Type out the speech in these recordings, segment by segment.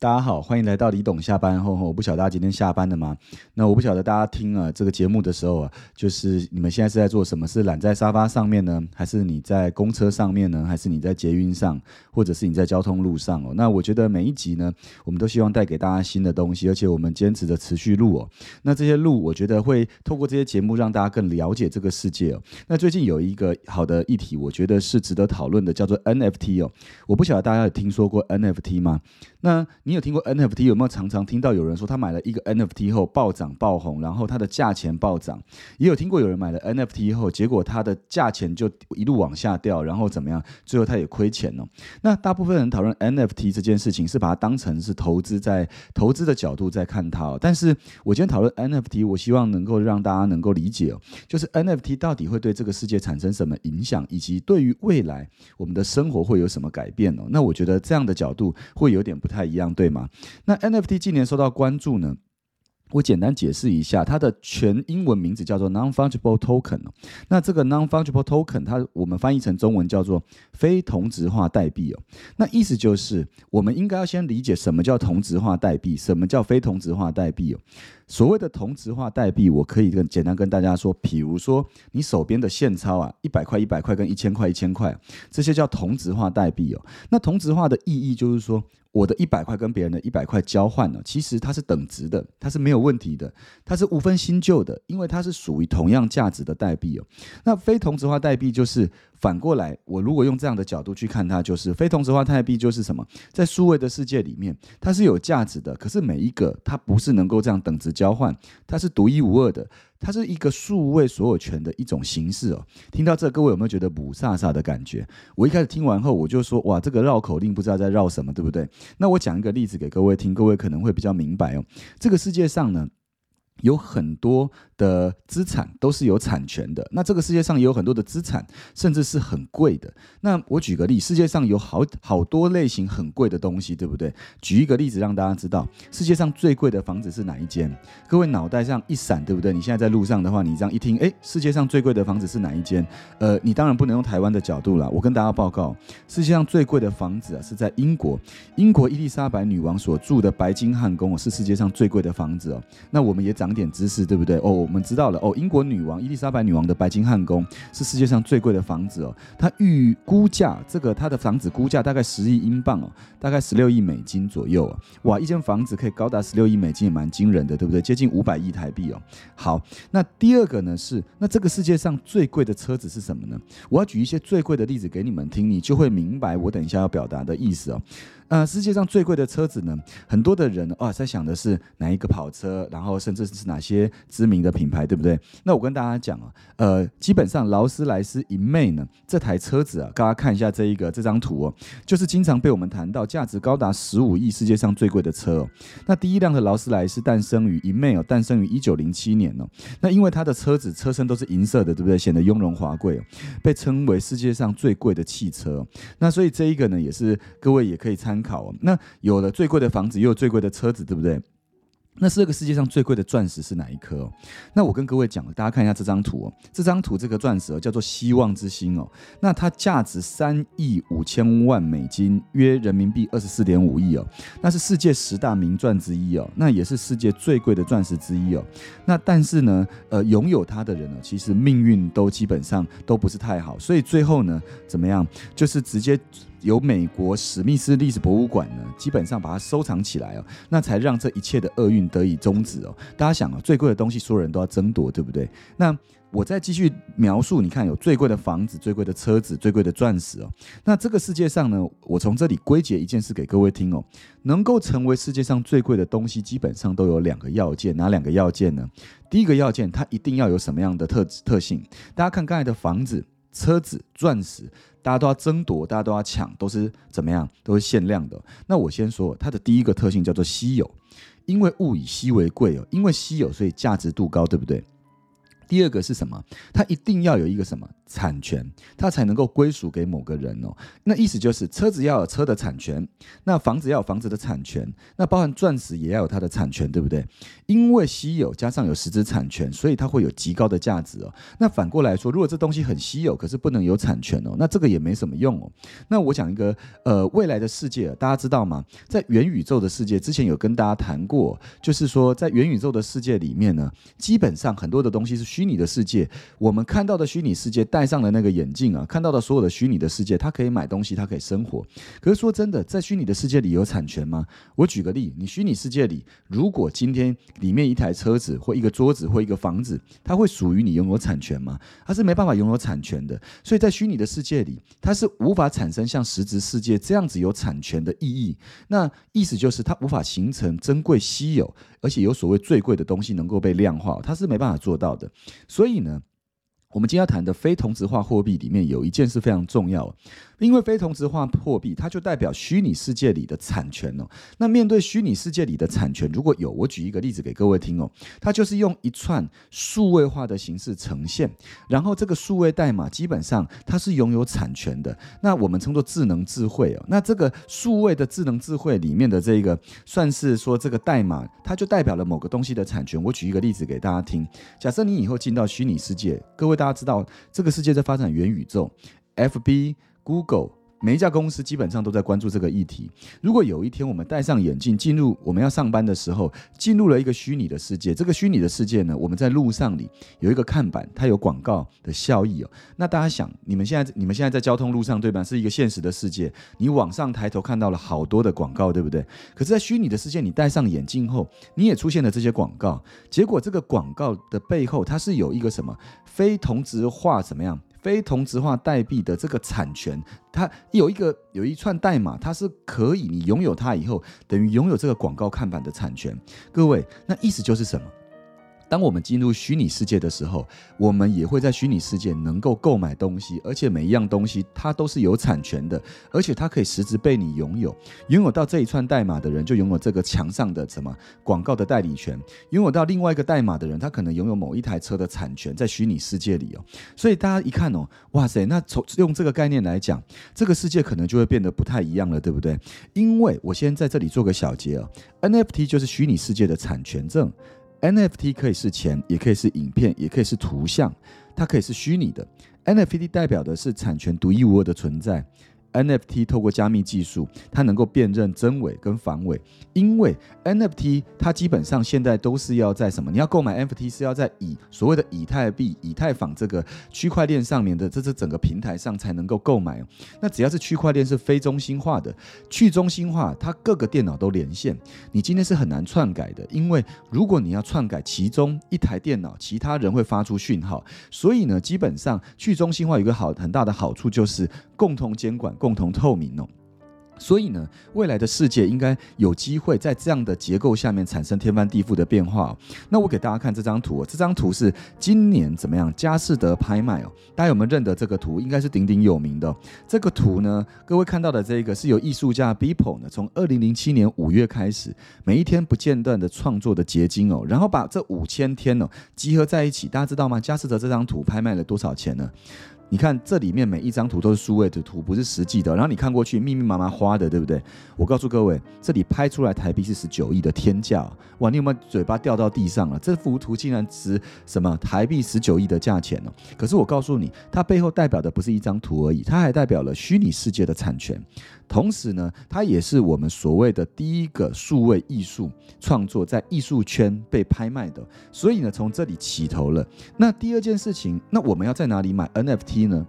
大家好，欢迎来到李董下班后。我不晓得大家今天下班了吗？那我不晓得大家听啊这个节目的时候啊，就是你们现在是在做什么？是懒在沙发上面呢，还是你在公车上面呢，还是你在捷运上，或者是你在交通路上哦？那我觉得每一集呢，我们都希望带给大家新的东西，而且我们坚持着持续录哦。那这些录，我觉得会透过这些节目让大家更了解这个世界哦。那最近有一个好的议题，我觉得是值得讨论的，叫做 NFT 哦。我不晓得大家有听说过 NFT 吗？那你有听过 NFT？有没有常常听到有人说他买了一个 NFT 后暴涨爆红，然后它的价钱暴涨？也有听过有人买了 NFT 后，结果它的价钱就一路往下掉，然后怎么样？最后他也亏钱了。那大部分人讨论 NFT 这件事情，是把它当成是投资，在投资的角度在看它。哦但是我今天讨论 NFT，我希望能够让大家能够理解哦，就是 NFT 到底会对这个世界产生什么影响，以及对于未来我们的生活会有什么改变哦？那我觉得这样的角度会有点不。太一样对吗？那 NFT 近年受到关注呢？我简单解释一下，它的全英文名字叫做 Non-Fungible Token。那这个 Non-Fungible Token，它我们翻译成中文叫做非同质化代币哦。那意思就是，我们应该要先理解什么叫同质化代币，什么叫非同质化代币哦。所谓的同质化代币，我可以跟简单跟大家说，比如说你手边的现钞啊，一百块一百块跟一千块一千块，这些叫同质化代币哦。那同质化的意义就是说。我的一百块跟别人的一百块交换呢，其实它是等值的，它是没有问题的，它是无分新旧的，因为它是属于同样价值的代币哦。那非同质化代币就是反过来，我如果用这样的角度去看它，就是非同质化代币就是什么？在数位的世界里面，它是有价值的，可是每一个它不是能够这样等值交换，它是独一无二的。它是一个数位所有权的一种形式哦。听到这，各位有没有觉得补飒飒的感觉？我一开始听完后，我就说：哇，这个绕口令不知道在绕什么，对不对？那我讲一个例子给各位听，各位可能会比较明白哦。这个世界上呢。有很多的资产都是有产权的，那这个世界上也有很多的资产，甚至是很贵的。那我举个例，世界上有好好多类型很贵的东西，对不对？举一个例子让大家知道，世界上最贵的房子是哪一间？各位脑袋上一闪，对不对？你现在在路上的话，你这样一听，哎，世界上最贵的房子是哪一间？呃，你当然不能用台湾的角度了。我跟大家报告，世界上最贵的房子啊，是在英国，英国伊丽莎白女王所住的白金汉宫，是世界上最贵的房子哦。那我们也涨。点知识对不对？哦，我们知道了哦。英国女王伊丽莎白女王的白金汉宫是世界上最贵的房子哦。它预估价，这个它的房子估价大概十亿英镑哦，大概十六亿美金左右啊。哇，一间房子可以高达十六亿美金，也蛮惊人的，对不对？接近五百亿台币哦。好，那第二个呢是，那这个世界上最贵的车子是什么呢？我要举一些最贵的例子给你们听，你就会明白我等一下要表达的意思哦。呃，世界上最贵的车子呢，很多的人啊在想的是哪一个跑车，然后甚至是哪些知名的品牌，对不对？那我跟大家讲啊，呃，基本上劳斯莱斯 m 妹呢这台车子啊，大家看一下这一个这张图哦，就是经常被我们谈到价值高达十五亿世界上最贵的车哦。那第一辆的劳斯莱斯诞生于 m 妹哦，诞生于一九零七年哦。那因为它的车子车身都是银色的，对不对？显得雍容华贵哦，被称为世界上最贵的汽车。那所以这一个呢，也是各位也可以参。考那有了最贵的房子，又有最贵的车子，对不对？那是这个世界上最贵的钻石是哪一颗？那我跟各位讲了，大家看一下这张图哦。这张图这个钻石，叫做希望之星哦。那它价值三亿五千万美金，约人民币二十四点五亿哦。那是世界十大名钻之一哦。那也是世界最贵的钻石之一哦。那但是呢，呃，拥有它的人呢，其实命运都基本上都不是太好。所以最后呢，怎么样？就是直接。由美国史密斯历史博物馆呢，基本上把它收藏起来哦，那才让这一切的厄运得以终止哦。大家想啊，最贵的东西，所有人都要争夺，对不对？那我再继续描述，你看有最贵的房子、最贵的车子、最贵的钻石哦。那这个世界上呢，我从这里归结一件事给各位听哦，能够成为世界上最贵的东西，基本上都有两个要件，哪两个要件呢？第一个要件，它一定要有什么样的特特性？大家看刚才的房子。车子、钻石，大家都要争夺，大家都要抢，都是怎么样？都是限量的。那我先说，它的第一个特性叫做稀有，因为物以稀为贵哦，因为稀有，所以价值度高，对不对？第二个是什么？它一定要有一个什么产权，它才能够归属给某个人哦。那意思就是车子要有车的产权，那房子要有房子的产权，那包含钻石也要有它的产权，对不对？因为稀有加上有实质产权，所以它会有极高的价值哦。那反过来说，如果这东西很稀有，可是不能有产权哦，那这个也没什么用哦。那我讲一个呃未来的世界，大家知道吗？在元宇宙的世界，之前有跟大家谈过，就是说在元宇宙的世界里面呢，基本上很多的东西是虚拟的世界，我们看到的虚拟世界，戴上了那个眼镜啊，看到的所有的虚拟的世界，它可以买东西，它可以生活。可是说真的，在虚拟的世界里有产权吗？我举个例，你虚拟世界里，如果今天里面一台车子或一个桌子或一个房子，它会属于你拥有产权吗？它是没办法拥有产权的。所以在虚拟的世界里，它是无法产生像实质世界这样子有产权的意义。那意思就是它无法形成珍贵稀有，而且有所谓最贵的东西能够被量化，它是没办法做到的。所以呢，我们今天要谈的非同质化货币里面有一件事非常重要。因为非同质化货币，它就代表虚拟世界里的产权哦。那面对虚拟世界里的产权，如果有，我举一个例子给各位听哦。它就是用一串数位化的形式呈现，然后这个数位代码基本上它是拥有产权的。那我们称作智能智慧哦。那这个数位的智能智慧里面的这个，算是说这个代码，它就代表了某个东西的产权。我举一个例子给大家听。假设你以后进到虚拟世界，各位大家知道，这个世界在发展元宇宙，FB。Google 每一家公司基本上都在关注这个议题。如果有一天我们戴上眼镜进入我们要上班的时候，进入了一个虚拟的世界，这个虚拟的世界呢，我们在路上里有一个看板，它有广告的效益哦。那大家想，你们现在你们现在在交通路上对吧？是一个现实的世界，你往上抬头看到了好多的广告，对不对？可是，在虚拟的世界，你戴上眼镜后，你也出现了这些广告。结果，这个广告的背后，它是有一个什么非同质化怎么样？非同质化代币的这个产权，它有一个有一串代码，它是可以你拥有它以后，等于拥有这个广告看板的产权。各位，那意思就是什么？当我们进入虚拟世界的时候，我们也会在虚拟世界能够购买东西，而且每一样东西它都是有产权的，而且它可以实质被你拥有。拥有到这一串代码的人，就拥有这个墙上的什么广告的代理权；拥有到另外一个代码的人，他可能拥有某一台车的产权在虚拟世界里哦。所以大家一看哦，哇塞，那从用这个概念来讲，这个世界可能就会变得不太一样了，对不对？因为我先在这里做个小结哦，NFT 就是虚拟世界的产权证。NFT 可以是钱，也可以是影片，也可以是图像，它可以是虚拟的。NFT 代表的是产权独一无二的存在。NFT 透过加密技术，它能够辨认真伪跟防伪。因为 NFT 它基本上现在都是要在什么？你要购买 NFT 是要在以所谓的以太币、以太坊这个区块链上面的这这整个平台上才能够购买。那只要是区块链是非中心化的，去中心化，它各个电脑都连线，你今天是很难篡改的。因为如果你要篡改其中一台电脑，其他人会发出讯号。所以呢，基本上去中心化有一个好很大的好处就是共同监管。共同透明哦，所以呢，未来的世界应该有机会在这样的结构下面产生天翻地覆的变化。那我给大家看这张图，这张图是今年怎么样？佳士得拍卖哦，大家有没有认得这个图？应该是鼎鼎有名的。这个图呢，各位看到的这个是由艺术家 Beeple 呢，从二零零七年五月开始，每一天不间断的创作的结晶哦，然后把这五千天哦集合在一起。大家知道吗？佳士得这张图拍卖了多少钱呢？你看这里面每一张图都是数位的图，不是实际的。然后你看过去密密麻麻花的，对不对？我告诉各位，这里拍出来台币是十九亿的天价，哇！你有没有嘴巴掉到地上了？这幅图竟然值什么台币十九亿的价钱呢？可是我告诉你，它背后代表的不是一张图而已，它还代表了虚拟世界的产权。同时呢，它也是我们所谓的第一个数位艺术创作在艺术圈被拍卖的，所以呢，从这里起头了。那第二件事情，那我们要在哪里买 NFT 呢？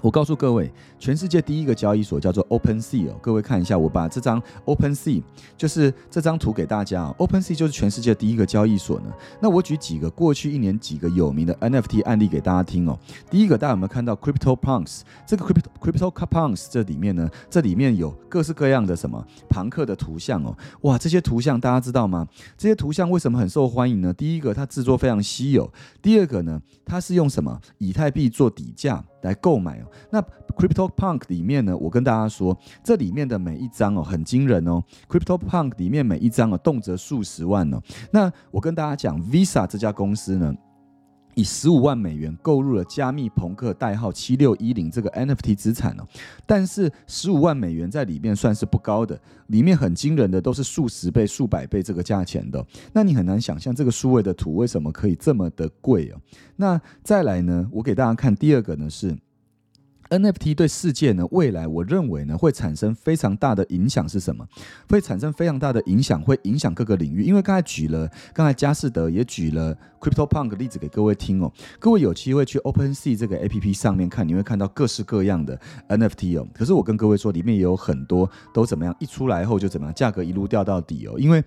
我告诉各位，全世界第一个交易所叫做 OpenSea 哦。各位看一下，我把这张 OpenSea 就是这张图给大家啊。OpenSea 就是全世界第一个交易所呢。那我举几个过去一年几个有名的 NFT 案例给大家听哦。第一个，大家有没有看到 CryptoPunks？这个 Crypto CryptoPunks 这里面呢，这里面有各式各样的什么庞克的图像哦。哇，这些图像大家知道吗？这些图像为什么很受欢迎呢？第一个，它制作非常稀有；第二个呢，它是用什么以太币做底价。来购买哦。那 Crypto Punk 里面呢，我跟大家说，这里面的每一张哦，很惊人哦。Crypto Punk 里面每一张哦，动辄数十万哦。那我跟大家讲，Visa 这家公司呢。以十五万美元购入了加密朋克代号七六一零这个 NFT 资产哦，但是十五万美元在里面算是不高的，里面很惊人的都是数十倍、数百倍这个价钱的，那你很难想象这个数位的图为什么可以这么的贵哦。那再来呢，我给大家看第二个呢是。NFT 对世界呢，未来我认为呢会产生非常大的影响是什么？会产生非常大的影响，会影响各个领域。因为刚才举了，刚才佳士得也举了 CryptoPunk 例子给各位听哦。各位有机会去 OpenSea 这个 APP 上面看，你会看到各式各样的 NFT 哦。可是我跟各位说，里面也有很多都怎么样，一出来后就怎么样，价格一路掉到底哦。因为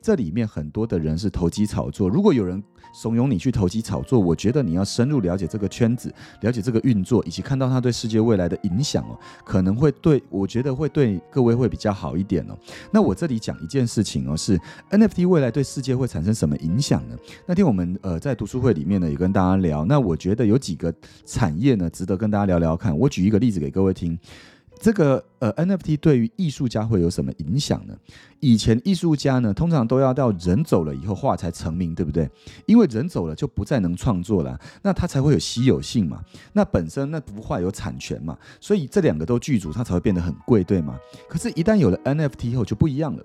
这里面很多的人是投机炒作，如果有人。怂恿你去投机炒作，我觉得你要深入了解这个圈子，了解这个运作，以及看到它对世界未来的影响哦，可能会对我觉得会对各位会比较好一点哦。那我这里讲一件事情哦，是 NFT 未来对世界会产生什么影响呢？那天我们呃在读书会里面呢也跟大家聊，那我觉得有几个产业呢值得跟大家聊聊看。我举一个例子给各位听。这个呃 NFT 对于艺术家会有什么影响呢？以前艺术家呢，通常都要到人走了以后画才成名，对不对？因为人走了就不再能创作了，那他才会有稀有性嘛。那本身那幅画有产权嘛，所以这两个都具足，它才会变得很贵，对吗？可是，一旦有了 NFT 后就不一样了。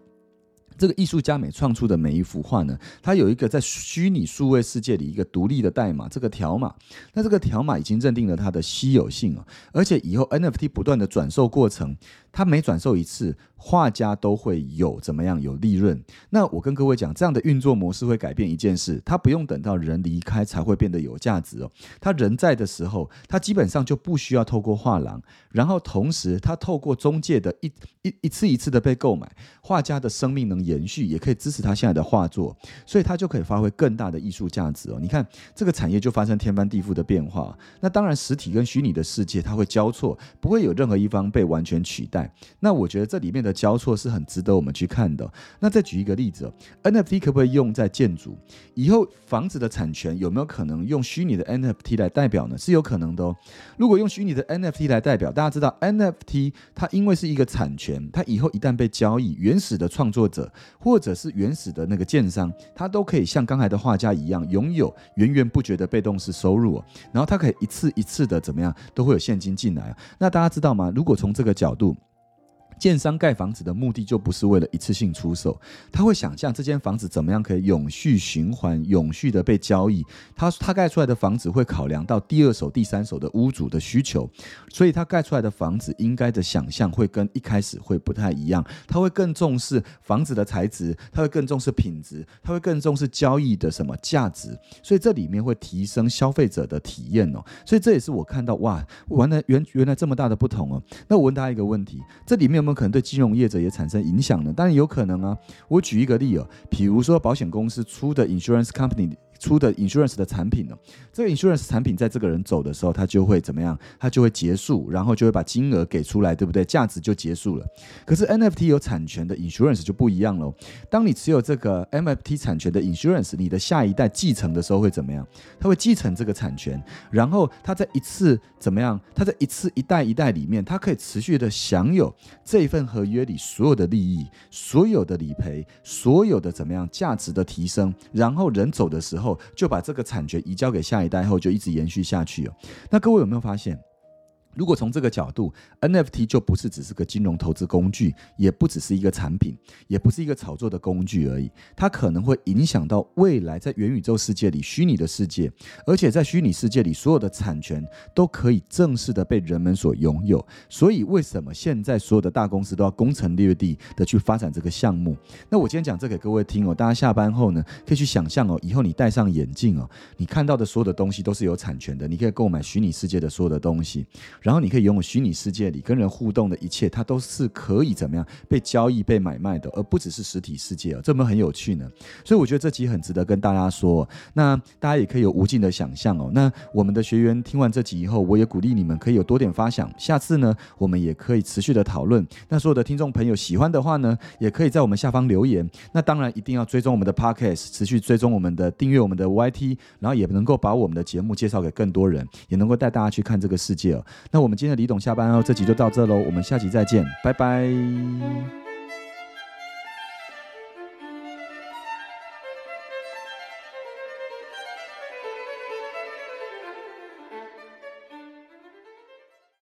这个艺术家每创出的每一幅画呢，它有一个在虚拟数位世界里一个独立的代码，这个条码。那这个条码已经认定了它的稀有性啊，而且以后 NFT 不断的转售过程。他每转售一次，画家都会有怎么样有利润？那我跟各位讲，这样的运作模式会改变一件事，他不用等到人离开才会变得有价值哦。他人在的时候，他基本上就不需要透过画廊，然后同时他透过中介的一一一次一次的被购买，画家的生命能延续，也可以支持他现在的画作，所以他就可以发挥更大的艺术价值哦。你看这个产业就发生天翻地覆的变化。那当然，实体跟虚拟的世界它会交错，不会有任何一方被完全取代。那我觉得这里面的交错是很值得我们去看的。那再举一个例子，NFT 可不可以用在建筑？以后房子的产权有没有可能用虚拟的 NFT 来代表呢？是有可能的哦。如果用虚拟的 NFT 来代表，大家知道 NFT 它因为是一个产权，它以后一旦被交易，原始的创作者或者是原始的那个建商，他都可以像刚才的画家一样，拥有源源不绝的被动式收入哦。然后他可以一次一次的怎么样，都会有现金进来那大家知道吗？如果从这个角度，建商盖房子的目的就不是为了一次性出售，他会想象这间房子怎么样可以永续循环、永续的被交易。他他盖出来的房子会考量到第二手、第三手的屋主的需求，所以他盖出来的房子应该的想象会跟一开始会不太一样。他会更重视房子的材质，他会更重视品质，他会更重视交易的什么价值。所以这里面会提升消费者的体验哦。所以这也是我看到哇，原来原原来这么大的不同哦。那我问大家一个问题：这里面有没有？可能对金融业者也产生影响呢，当然有可能啊。我举一个例哦，比如说保险公司出的 insurance company。出的 insurance 的产品呢？这个 insurance 产品在这个人走的时候，他就会怎么样？他就会结束，然后就会把金额给出来，对不对？价值就结束了。可是 NFT 有产权的 insurance 就不一样喽。当你持有这个 NFT 产权的 insurance，你的下一代继承的时候会怎么样？他会继承这个产权，然后他在一次怎么样？他在一次一代一代里面，他可以持续的享有这一份合约里所有的利益、所有的理赔、所有的怎么样价值的提升。然后人走的时候。就把这个产权移交给下一代后，就一直延续下去哦。那各位有没有发现？如果从这个角度，NFT 就不是只是个金融投资工具，也不只是一个产品，也不是一个炒作的工具而已。它可能会影响到未来在元宇宙世界里虚拟的世界，而且在虚拟世界里所有的产权都可以正式的被人们所拥有。所以为什么现在所有的大公司都要攻城略地的去发展这个项目？那我今天讲这给各位听哦，大家下班后呢，可以去想象哦，以后你戴上眼镜哦，你看到的所有的东西都是有产权的，你可以购买虚拟世界的所有的东西。然后你可以拥有虚拟世界里跟人互动的一切，它都是可以怎么样被交易、被买卖的，而不只是实体世界哦，这么很有趣呢。所以我觉得这集很值得跟大家说。那大家也可以有无尽的想象哦。那我们的学员听完这集以后，我也鼓励你们可以有多点发想。下次呢，我们也可以持续的讨论。那所有的听众朋友喜欢的话呢，也可以在我们下方留言。那当然一定要追踪我们的 Podcast，持续追踪我们的订阅我们的 YT，然后也能够把我们的节目介绍给更多人，也能够带大家去看这个世界哦。那我们今天的。李董下班哦，这集就到这喽，我们下集再见，拜拜。